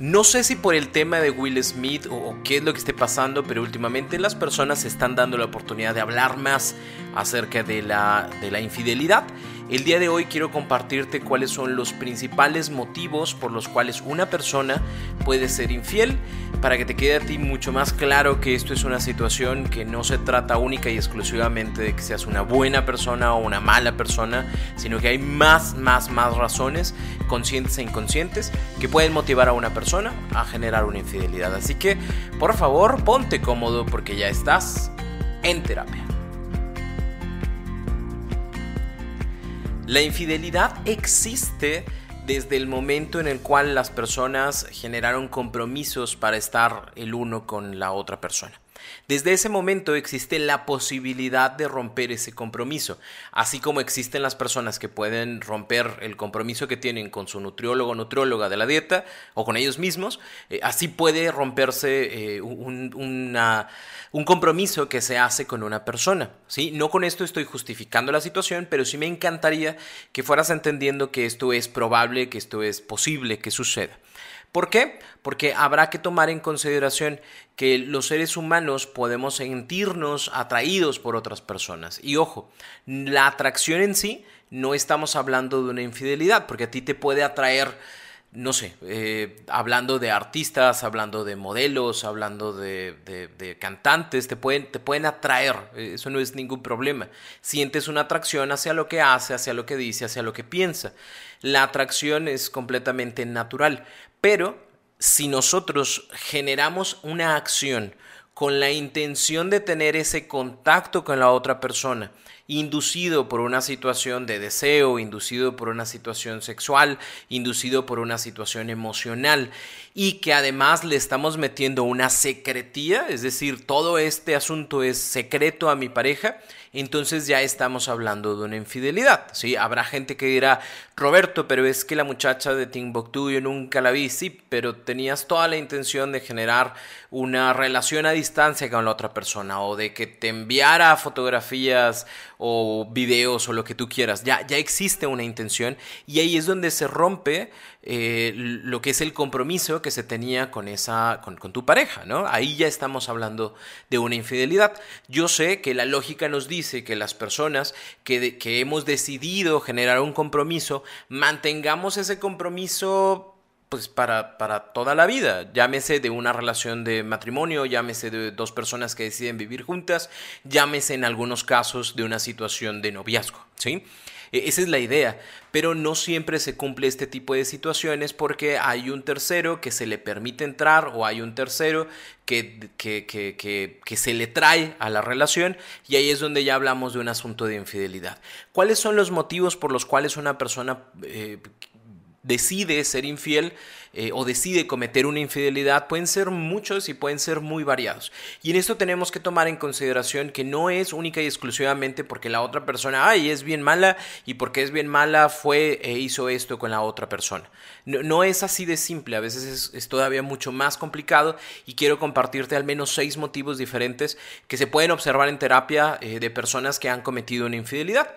No sé si por el tema de Will Smith o, qué es lo que esté pasando, pero últimamente las personas se están dando la oportunidad de hablar más acerca de la, de la infidelidad. El día de hoy quiero compartirte cuáles son los principales motivos por los cuales una persona puede ser infiel, para que te quede a ti mucho más claro que esto es una situación que no se trata única y exclusivamente de que seas una buena persona o una mala persona, sino que hay más, más, más razones, conscientes e inconscientes, que pueden motivar a una persona a generar una infidelidad. Así que, por favor, ponte cómodo porque ya estás en terapia. La infidelidad existe desde el momento en el cual las personas generaron compromisos para estar el uno con la otra persona. Desde ese momento existe la posibilidad de romper ese compromiso, así como existen las personas que pueden romper el compromiso que tienen con su nutriólogo o nutrióloga de la dieta o con ellos mismos, eh, así puede romperse eh, un, un, compromiso que se hace con una persona. ¿sí? No con esto estoy justificando la situación, pero sí me encantaría que fueras entendiendo que esto es probable, que esto es posible que suceda. ¿Por qué? Porque habrá que tomar en consideración que los seres humanos podemos sentirnos atraídos por otras personas. Y ojo, la atracción en sí no estamos hablando de una infidelidad, porque a ti te puede atraer, no sé, eh, hablando de artistas, hablando de modelos, hablando de, cantantes, te pueden, te pueden atraer, eso no es ningún problema. Sientes una atracción hacia lo que hace, hacia lo que dice, hacia lo que piensa. La atracción es completamente natural, pero si nosotros generamos una acción con la intención de tener ese contacto con la otra persona, inducido por una situación de deseo, inducido por una situación sexual, inducido por una situación emocional, y que además le estamos metiendo una secretía, es decir, todo este asunto es secreto a mi pareja, entonces ya estamos hablando de una infidelidad. ¿sí? Habrá gente que dirá, Roberto, pero es que la muchacha de Timbuktu yo nunca la vi, sí, pero tenías toda la intención de generar una relación a distancia con la otra persona o de que te enviara fotografías o videos o lo que tú quieras. Ya, ya existe una intención y ahí es donde se rompe eh, lo que es el compromiso que se tenía con, esa, con, tu pareja, ¿no? Ahí ya estamos hablando de una infidelidad. Yo sé que la lógica nos dice que las personas que, que hemos decidido generar un compromiso, mantengamos ese compromiso pues para, para, toda la vida, llámese de una relación de matrimonio, llámese de dos personas que deciden vivir juntas, llámese en algunos casos de una situación de noviazgo, ¿sí? E, esa es la idea, pero no siempre se cumple este tipo de situaciones porque hay un tercero que se le permite entrar o hay un tercero que, que, que, que, se le trae a la relación y ahí es donde ya hablamos de un asunto de infidelidad. ¿Cuáles son los motivos por los cuales una persona eh, decide ser infiel eh, o decide cometer una infidelidad pueden ser muchos y pueden ser muy variados. Y en esto tenemos que tomar en consideración que no es única y exclusivamente porque la otra persona, ay, es bien mala y porque es bien mala fue e hizo esto con la otra persona. No, es así de simple, a veces es, todavía mucho más complicado y quiero compartirte al menos seis motivos diferentes que se pueden observar en terapia eh, de personas que han cometido una infidelidad.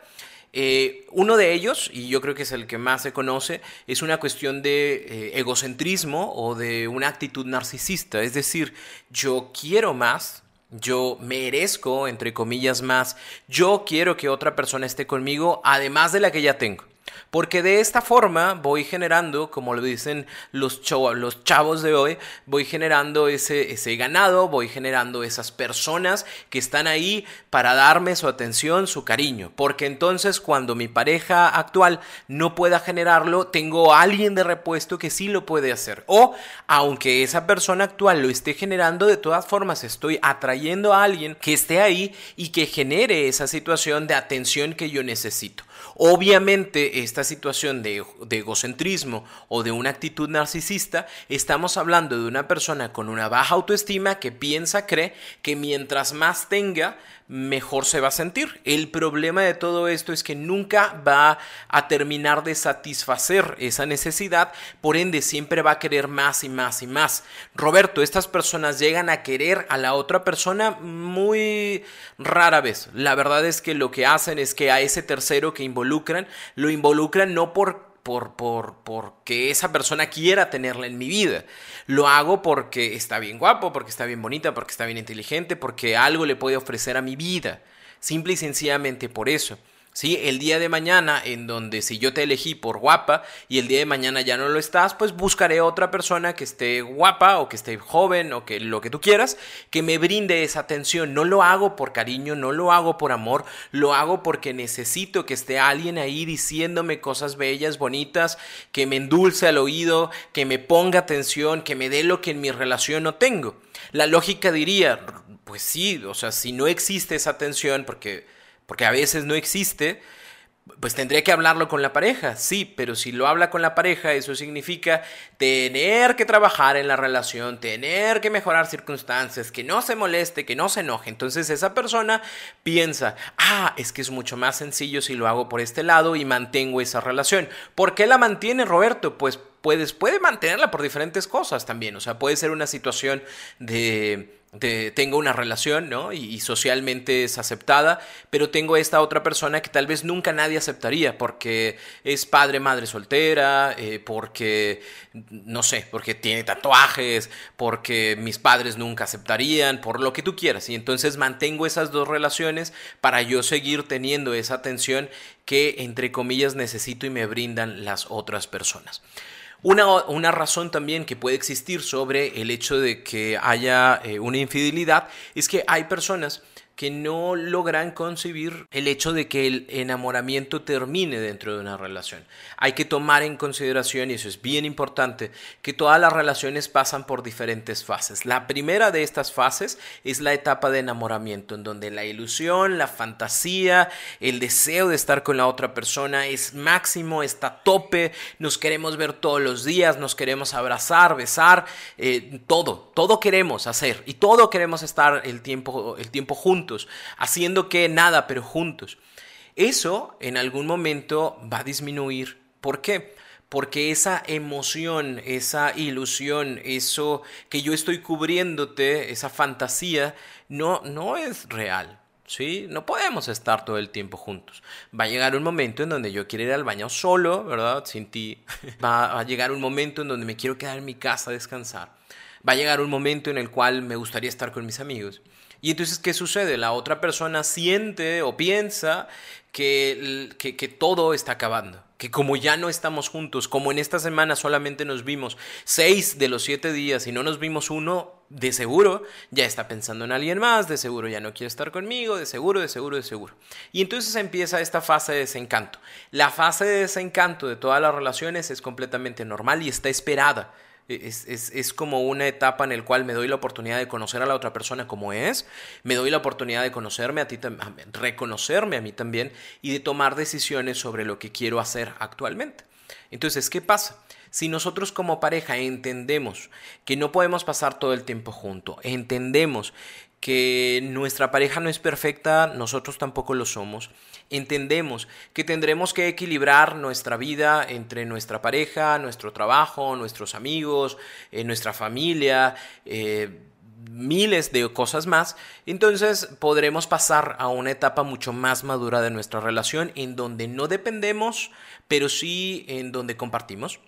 Eh, uno de ellos, y yo creo que es el que más se conoce, es una cuestión de eh, egocentrismo o de una actitud narcisista. Es decir, yo quiero más, yo merezco, entre comillas, más, yo quiero que otra persona esté conmigo, además de la que ya tengo. Porque de esta forma voy generando, como lo dicen los, los chavos de hoy, voy generando ese, ese ganado, voy generando esas personas que están ahí para darme su atención, su cariño. Porque entonces cuando mi pareja actual no pueda generarlo, tengo a alguien de repuesto que sí lo puede hacer. O aunque esa persona actual lo esté generando, de todas formas estoy atrayendo a alguien que esté ahí y que genere esa situación de atención que yo necesito. Obviamente, esta situación de, egocentrismo o de una actitud narcisista, estamos hablando de una persona con una baja autoestima que piensa, cree que mientras más tenga, mejor se va a sentir. El problema de todo esto es que nunca va a terminar de satisfacer esa necesidad, por ende siempre va a querer más y más y más. Roberto, estas personas llegan a querer a la otra persona muy rara vez. La verdad es que lo que hacen es que a ese tercero que involucran, lo involucran no por por, por, porque esa persona quiera tenerla en mi vida. Lo hago porque está bien guapo, porque está bien bonita, porque está bien inteligente, porque algo le puede ofrecer a mi vida. Simple y sencillamente por eso. ¿Sí? El día de mañana, en donde si yo te elegí por guapa y el día de mañana ya no lo estás, pues buscaré otra persona que esté guapa o que esté joven o que lo que tú quieras, que me brinde esa atención. No lo hago por cariño, no lo hago por amor, lo hago porque necesito que esté alguien ahí diciéndome cosas bellas, bonitas, que me endulce al oído, que me ponga atención, que me dé lo que en mi relación no tengo. La lógica diría, pues sí, o sea, si no existe esa atención, porque porque a veces no existe, pues tendría que hablarlo con la pareja, sí, pero si lo habla con la pareja, eso significa tener que trabajar en la relación, tener que mejorar circunstancias, que no se moleste, que no se enoje. Entonces esa persona piensa, ah, es que es mucho más sencillo si lo hago por este lado y mantengo esa relación. ¿Por qué la mantiene Roberto? Pues puedes, puede mantenerla por diferentes cosas también, o sea, puede ser una situación de tengo una relación, ¿no? Y, socialmente es aceptada, pero tengo esta otra persona que tal vez nunca nadie aceptaría porque es padre, madre soltera, eh, porque, no sé, porque tiene tatuajes, porque mis padres nunca aceptarían, por lo que tú quieras. Y entonces mantengo esas dos relaciones para yo seguir teniendo esa atención que, entre comillas, necesito y me brindan las otras personas. Una, razón también que puede existir sobre el hecho de que haya eh, una infidelidad es que hay personas que no logran concebir el hecho de que el enamoramiento termine dentro de una relación. Hay que tomar en consideración, y eso es bien importante, que todas las relaciones pasan por diferentes fases. La primera de estas fases es la etapa de enamoramiento, en donde la ilusión, la fantasía, el deseo de estar con la otra persona es máximo, está tope, nos queremos ver todos los días, nos queremos abrazar, besar, eh, todo, todo queremos hacer y todo queremos estar el tiempo, el tiempo juntos haciendo que nada, pero juntos. Eso en algún momento va a disminuir. ¿Por qué? Porque esa emoción, esa ilusión, eso que yo estoy cubriéndote, esa fantasía, no, no es real. ¿sí? No podemos estar todo el tiempo juntos. Va a llegar un momento en donde yo quiero ir al baño solo, ¿verdad? Sin ti. Va a llegar un momento en donde me quiero quedar en mi casa a descansar. Va a llegar un momento en el cual me gustaría estar con mis amigos. Y entonces, ¿qué sucede? La otra persona siente o piensa que, que, todo está acabando. Que como ya no estamos juntos, como en esta semana solamente nos vimos seis de los siete días y no nos vimos uno, de seguro ya está pensando en alguien más, de seguro ya no quiere estar conmigo, de seguro, de seguro, de seguro. Y entonces empieza esta fase de desencanto. La fase de desencanto de todas las relaciones es completamente normal y está esperada. Es, es, como una etapa en la cual me doy la oportunidad de conocer a la otra persona como es, me doy la oportunidad de conocerme a ti, reconocerme a mí también y de tomar decisiones sobre lo que quiero hacer actualmente. Entonces, ¿qué pasa? Si nosotros como pareja entendemos que no podemos pasar todo el tiempo juntos, entendemos que nuestra pareja no es perfecta, nosotros tampoco lo somos. Entendemos que tendremos que equilibrar nuestra vida entre nuestra pareja, nuestro trabajo, nuestros amigos, eh, nuestra familia, eh, miles de cosas más, entonces podremos pasar a una etapa mucho más madura de nuestra relación en donde no dependemos, pero sí en donde compartimos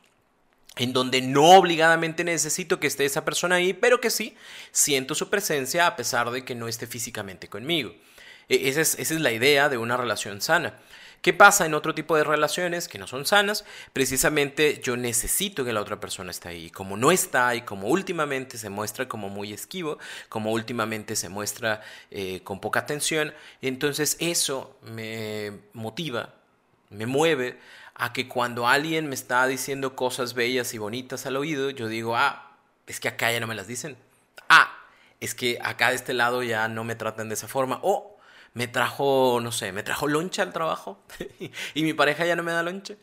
en donde no obligadamente necesito que esté esa persona ahí, pero que sí siento su presencia a pesar de que no esté físicamente conmigo. E, esa es, esa es la idea de una relación sana. ¿Qué pasa en otro tipo de relaciones que no son sanas? Precisamente yo necesito que la otra persona esté ahí. Como no está y como últimamente se muestra como muy esquivo, como últimamente se muestra eh, con poca atención, entonces eso me motiva, me mueve a que cuando alguien me está diciendo cosas bellas y bonitas al oído, yo digo, ah, es que acá ya no me las dicen. Ah, es que acá de este lado ya no me tratan de esa forma. O me trajo, no sé, me trajo loncha al trabajo y mi pareja ya no me da loncha.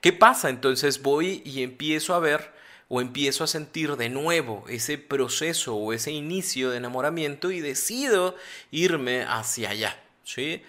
¿Qué pasa? Entonces voy y empiezo a ver o empiezo a sentir de nuevo ese proceso o ese inicio de enamoramiento y decido irme hacia allá, ¿sí?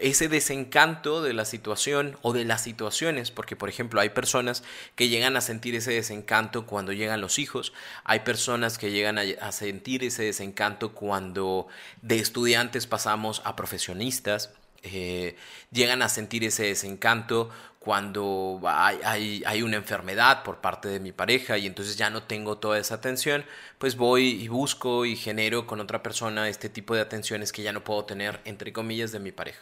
Ese desencanto de la situación o de las situaciones, porque por ejemplo hay personas que llegan a sentir ese desencanto cuando llegan los hijos, hay personas que llegan a, sentir ese desencanto cuando de estudiantes pasamos a profesionistas, eh, llegan a sentir ese desencanto cuando hay, hay, una enfermedad por parte de mi pareja y entonces ya no tengo toda esa atención, pues voy y busco y genero con otra persona este tipo de atenciones que ya no puedo tener, entre comillas, de mi pareja.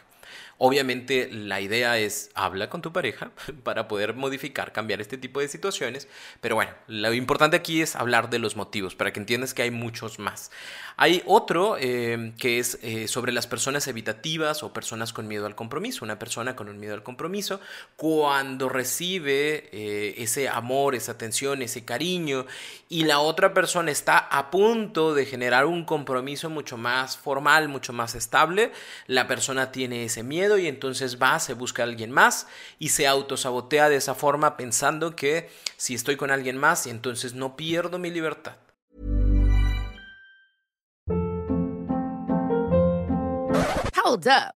Obviamente la idea es habla con tu pareja para poder modificar, cambiar este tipo de situaciones, pero bueno, lo importante aquí es hablar de los motivos para que entiendas que hay muchos más. Hay otro eh, que es eh, sobre las personas evitativas o personas con miedo al compromiso. Una persona con un miedo al compromiso, cuando recibe eh, ese amor, esa atención, ese cariño, y la otra persona está a punto de generar un compromiso mucho más formal, mucho más estable, la persona tiene ese y entonces va, se busca a alguien más y se autosabotea de esa forma pensando que si estoy con alguien más entonces no pierdo mi libertad. Hold up.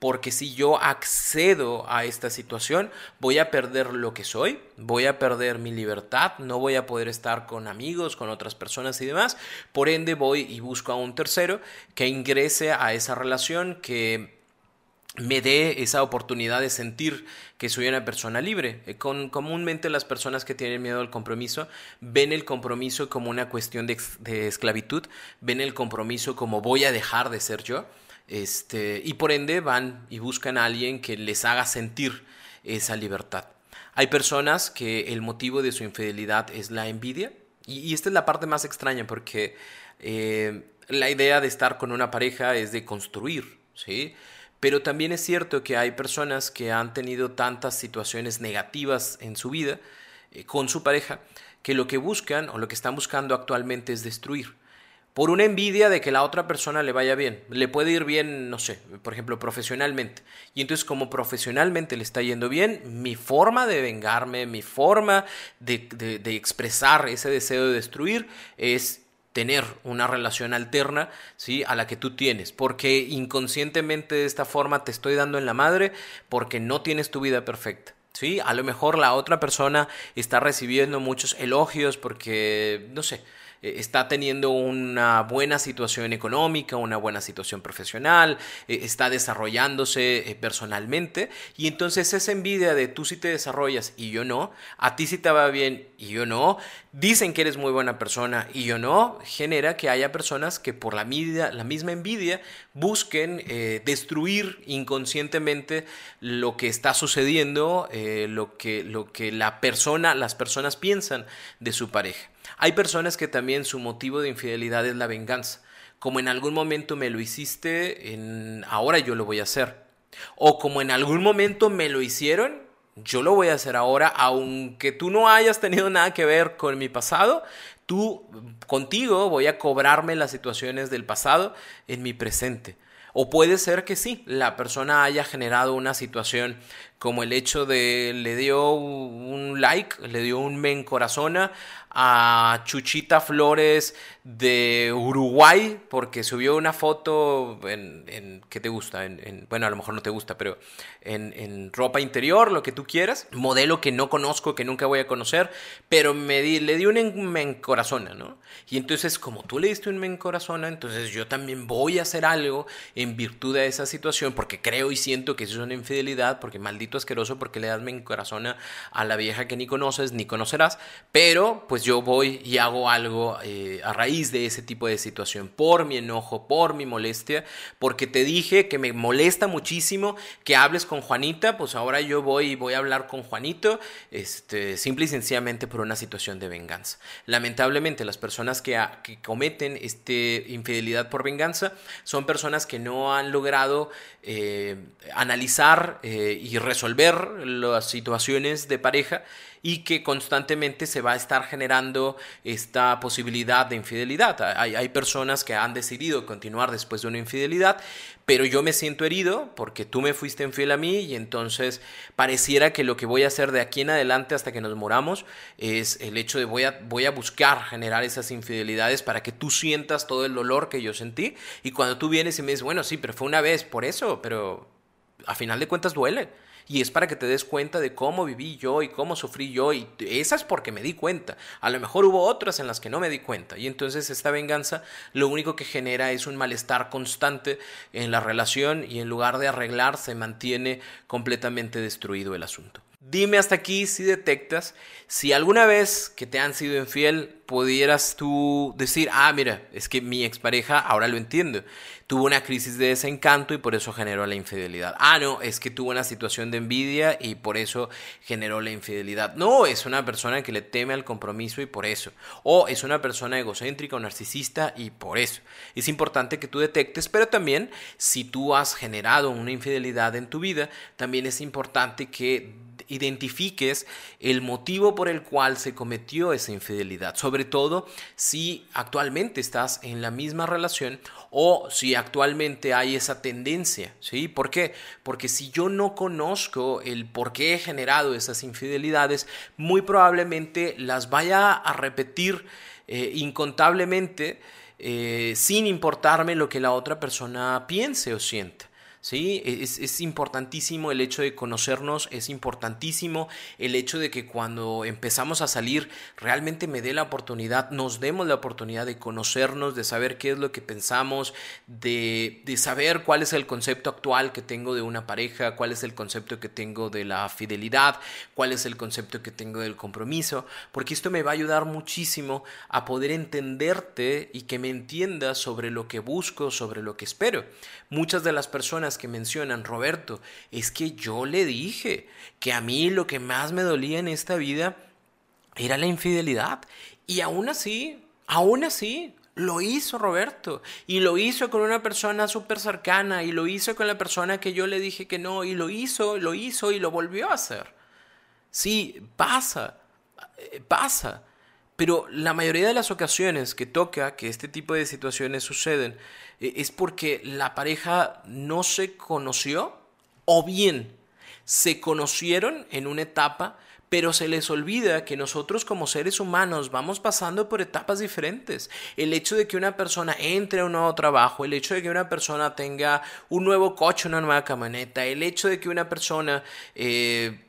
porque si yo accedo a esta situación, voy a perder lo que soy, voy a perder mi libertad, no voy a poder estar con amigos, con otras personas y demás. Por ende, voy y busco a un tercero que ingrese a esa relación, que me dé esa oportunidad de sentir que soy una persona libre. Eh, con, comúnmente las personas que tienen miedo al compromiso ven el compromiso como una cuestión de, de esclavitud, ven el compromiso como voy a dejar de ser yo este, y por ende van y buscan a alguien que les haga sentir esa libertad. Hay personas que el motivo de su infidelidad es la envidia. Y, esta es la parte más extraña porque eh, la idea de estar con una pareja es de construir, ¿sí? Pero también es cierto que hay personas que han tenido tantas situaciones negativas en su vida eh, con su pareja que lo que buscan o lo que están buscando actualmente es destruir por una envidia de que la otra persona le vaya bien. Le puede ir bien, no sé, por ejemplo, profesionalmente. Y entonces como profesionalmente le está yendo bien, mi forma de vengarme, mi forma de, de, expresar ese deseo de destruir es tener una relación alterna ¿sí? a la que tú tienes, porque inconscientemente de esta forma te estoy dando en la madre porque no tienes tu vida perfecta. ¿sí? A lo mejor la otra persona está recibiendo muchos elogios porque, no sé, eh, está teniendo una buena situación económica, una buena situación profesional, eh, está desarrollándose eh, personalmente y entonces esa envidia de tú sí te desarrollas y yo no, a ti sí te va bien y yo no, dicen que eres muy buena persona y yo no, genera que haya personas que por la, misma envidia busquen destruir inconscientemente lo que está sucediendo, lo, que, lo que la persona, las personas piensan de su pareja. Hay personas que también su motivo de infidelidad es la venganza. Como en algún momento me lo hiciste, en... ahora yo lo voy a hacer. O como en algún momento me lo hicieron, yo lo voy a hacer ahora, aunque tú no hayas tenido nada que ver con mi pasado, tú contigo voy a cobrarme las situaciones del pasado en mi presente. O puede ser que sí, la persona haya generado una situación como el hecho de le dio un like, le dio un me encorazona a Chuchita Flores de Uruguay porque subió una foto en, en ¿qué te gusta? En, bueno, a lo mejor no te gusta, pero en, en, ropa interior, lo que tú quieras, modelo que no conozco, que nunca voy a conocer, pero me di, le di un me corazón ¿no? Y entonces, como tú le diste un me corazón entonces yo también voy a hacer algo en virtud de esa situación porque creo y siento que eso es una infidelidad, porque maldito maldito asqueroso porque le das mi corazón a, la vieja que ni conoces ni conocerás, pero pues yo voy y hago algo eh, a raíz de ese tipo de situación, por mi enojo, por mi molestia, porque te dije que me molesta muchísimo que hables con Juanita, pues ahora yo voy y voy a hablar con Juanito, este, simple y sencillamente por una situación de venganza. Lamentablemente las personas que, que cometen este infidelidad por venganza son personas que no han logrado eh, analizar eh, y resolver las situaciones de pareja y que constantemente se va a estar generando esta posibilidad de infidelidad. Hay, hay, personas que han decidido continuar después de una infidelidad, pero yo me siento herido porque tú me fuiste infiel a mí y entonces pareciera que lo que voy a hacer de aquí en adelante hasta que nos moramos es el hecho de voy a, voy a buscar generar esas infidelidades para que tú sientas todo el dolor que yo sentí y cuando tú vienes y me dices, bueno, sí, pero fue una vez por eso, pero a final de cuentas duele y es para que te des cuenta de cómo viví yo y cómo sufrí yo y esa es porque me di cuenta. A lo mejor hubo otras en las que no me di cuenta y entonces esta venganza lo único que genera es un malestar constante en la relación y en lugar de arreglar se mantiene completamente destruido el asunto. Dime hasta aquí si detectas si alguna vez que te han sido infiel pudieras tú decir, ah, mira, es que mi expareja, ahora lo entiendo, tuvo una crisis de desencanto y por eso generó la infidelidad. Ah, no, es que tuvo una situación de envidia y por eso generó la infidelidad. No, es una persona que le teme al compromiso y por eso. O es una persona egocéntrica o narcisista y por eso. Es importante que tú detectes, pero también si tú has generado una infidelidad en tu vida, también es importante que identifiques el motivo por el cual se cometió esa infidelidad, sobre todo si actualmente estás en la misma relación o si actualmente hay esa tendencia, ¿sí? ¿Por qué? Porque si yo no conozco el por qué he generado esas infidelidades, muy probablemente las vaya a repetir eh, incontablemente eh, sin importarme lo que la otra persona piense o sienta. ¿Sí? E-, es, importantísimo el hecho de conocernos, es importantísimo el hecho de que cuando empezamos a salir realmente me dé la oportunidad, nos demos la oportunidad de conocernos, de saber qué es lo que pensamos, de, de saber cuál es el concepto actual que tengo de una pareja, cuál es el concepto que tengo de la fidelidad, cuál es el concepto que tengo del compromiso, porque esto me va a ayudar muchísimo a poder entenderte y que me entiendas sobre lo que busco, sobre lo que espero. Muchas de las personas que mencionan, Roberto, es que yo le dije que a mí lo que más me dolía en esta vida era la infidelidad. Y aún así, aún así, lo hizo Roberto. Y lo hizo con una persona súper cercana. Y lo hizo con la persona que yo le dije que no. Y lo hizo, lo hizo y lo volvió a hacer. Sí, pasa. Eh, pasa. Pero la mayoría de las ocasiones que toca que este tipo de situaciones suceden eh, es porque la pareja no se conoció o bien se conocieron en una etapa, pero se les olvida que nosotros como seres humanos vamos pasando por etapas diferentes. El hecho de que una persona entre a un nuevo trabajo, el hecho de que una persona tenga un nuevo coche, una nueva camioneta, el hecho de que una persona eh,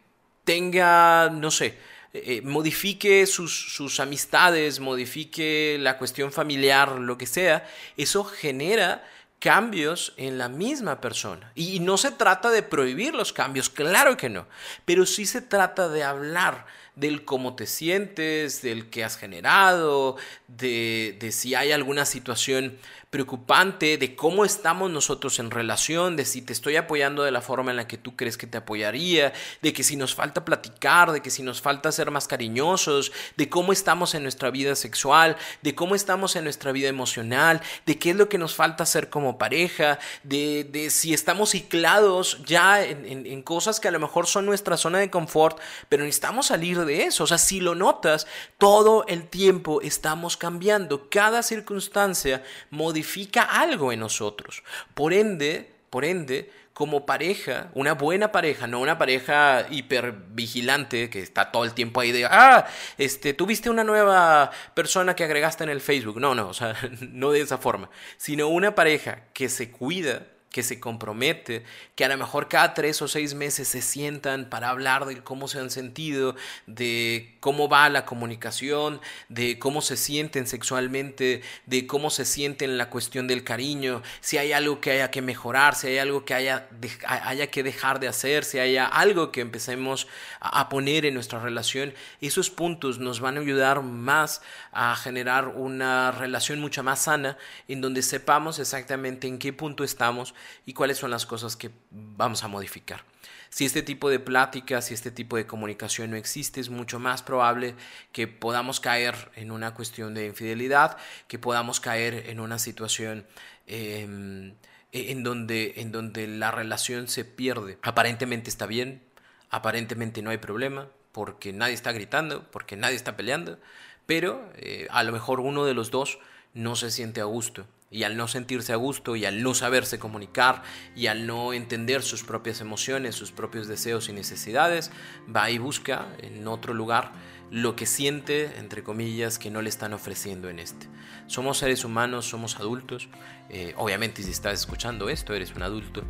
tenga, no sé, eh, modifique sus, sus amistades, modifique la cuestión familiar, lo que sea, eso genera cambios en la misma persona. Y no se trata de prohibir los cambios, claro que no, pero sí se trata de hablar del cómo te sientes, del que has generado, de, de si hay alguna situación preocupante de cómo estamos nosotros en relación, de si te estoy apoyando de la forma en la que tú crees que te apoyaría, de que si nos falta platicar, de que si nos falta ser más cariñosos, de cómo estamos en nuestra vida sexual, de cómo estamos en nuestra vida emocional, de qué es lo que nos falta hacer como pareja, de, de si estamos ciclados ya en, en cosas que a lo mejor son nuestra zona de confort, pero necesitamos salir de eso. O sea, si lo notas, todo el tiempo estamos cambiando, cada circunstancia modifica algo en nosotros. Por ende, por ende, como pareja, una buena pareja, no una pareja hipervigilante que está todo el tiempo ahí de, ah, este, tuviste una nueva persona que agregaste en el Facebook. No, no, o sea, no de esa forma, sino una pareja que se cuida, que se compromete, que a lo mejor cada tres o seis meses se sientan para hablar de cómo se han sentido, de cómo va la comunicación, de cómo se sienten sexualmente, de cómo se sienten la cuestión del cariño, si hay algo que haya que mejorar, si hay algo que haya, haya que dejar de hacer, si haya algo que empecemos a poner en nuestra relación, esos puntos nos van a ayudar más a generar una relación mucho más sana en donde sepamos exactamente en qué punto estamos y cuáles son las cosas que vamos a modificar. Si este tipo de pláticas, si este tipo de comunicación no existe, es mucho más probable que podamos caer en una cuestión de infidelidad, que podamos caer en una situación em, e, en, donde, en donde la relación se pierde. Aparentemente está bien, aparentemente no hay problema, porque nadie está gritando, porque nadie está peleando, pero eh, a lo mejor uno de los dos no se siente a gusto y al no sentirse a gusto y al no saberse comunicar y al no entender sus propias emociones, sus propios deseos y necesidades, va y busca en otro lugar lo que siente, entre comillas, que no le están ofreciendo en este. Somos seres humanos, somos adultos, eh, obviamente si estás escuchando esto, eres un adulto,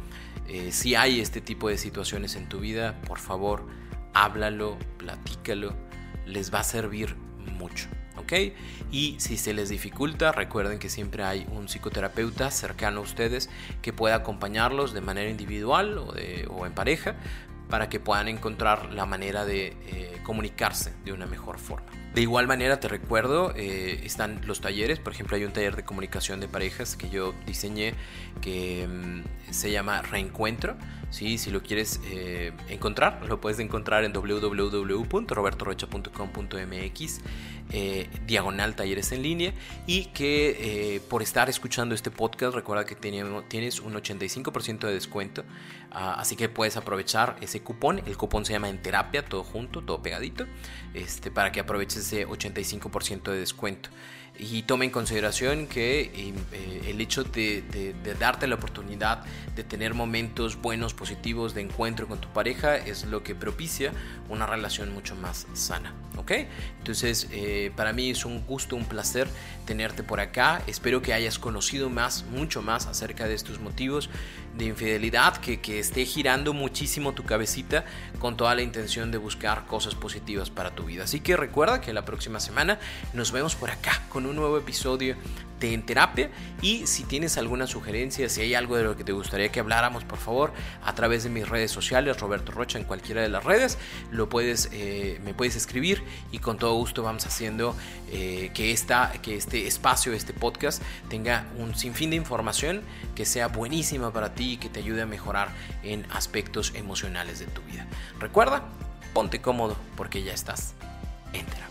eh, si hay este tipo de situaciones en tu vida, por favor, háblalo, platícalo, les va a servir mucho. ¿Ok? Y si se les dificulta, recuerden que siempre hay un psicoterapeuta cercano a ustedes que pueda acompañarlos de manera individual o, en pareja para que puedan encontrar la manera de eh, comunicarse de una mejor forma. De igual manera te recuerdo, eh, están los talleres, por ejemplo hay un taller de comunicación de parejas que yo diseñé que mm, se llama Reencuentro. ¿sí? Si lo quieres eh, encontrar, lo puedes encontrar en www.robertorocha.com.mx eh, diagonal talleres en línea y que por estar escuchando este podcast recuerda que tienes un 85% de descuento ah, así que puedes aprovechar ese cupón el cupón se llama en terapia todo junto todo pegadito este, para que aproveches ese 85% de descuento. Y toma en consideración que eh, el hecho de, de, darte la oportunidad de tener momentos buenos, positivos de encuentro con tu pareja es lo que propicia una relación mucho más sana. ¿Ok? Entonces, eh, para mí es un gusto, un placer tenerte por acá. Espero que hayas conocido más, mucho más acerca de estos motivos de infidelidad, que, que esté girando muchísimo tu cabecita con toda la intención de buscar cosas positivas para tu vida. Así que recuerda que la próxima semana nos vemos por acá con un nuevo episodio de En Terapia y si tienes alguna sugerencia, si hay algo de lo que te gustaría que habláramos, por favor, a través de mis redes sociales, Roberto Rocha en cualquiera de las redes, lo puedes, eh, me puedes escribir y con todo gusto vamos haciendo eh, que, esta, que este espacio, este podcast tenga un sinfín de información que sea buenísima para ti y que te ayude a mejorar en aspectos emocionales de tu vida. Recuerda, ponte cómodo porque ya estás en terapia.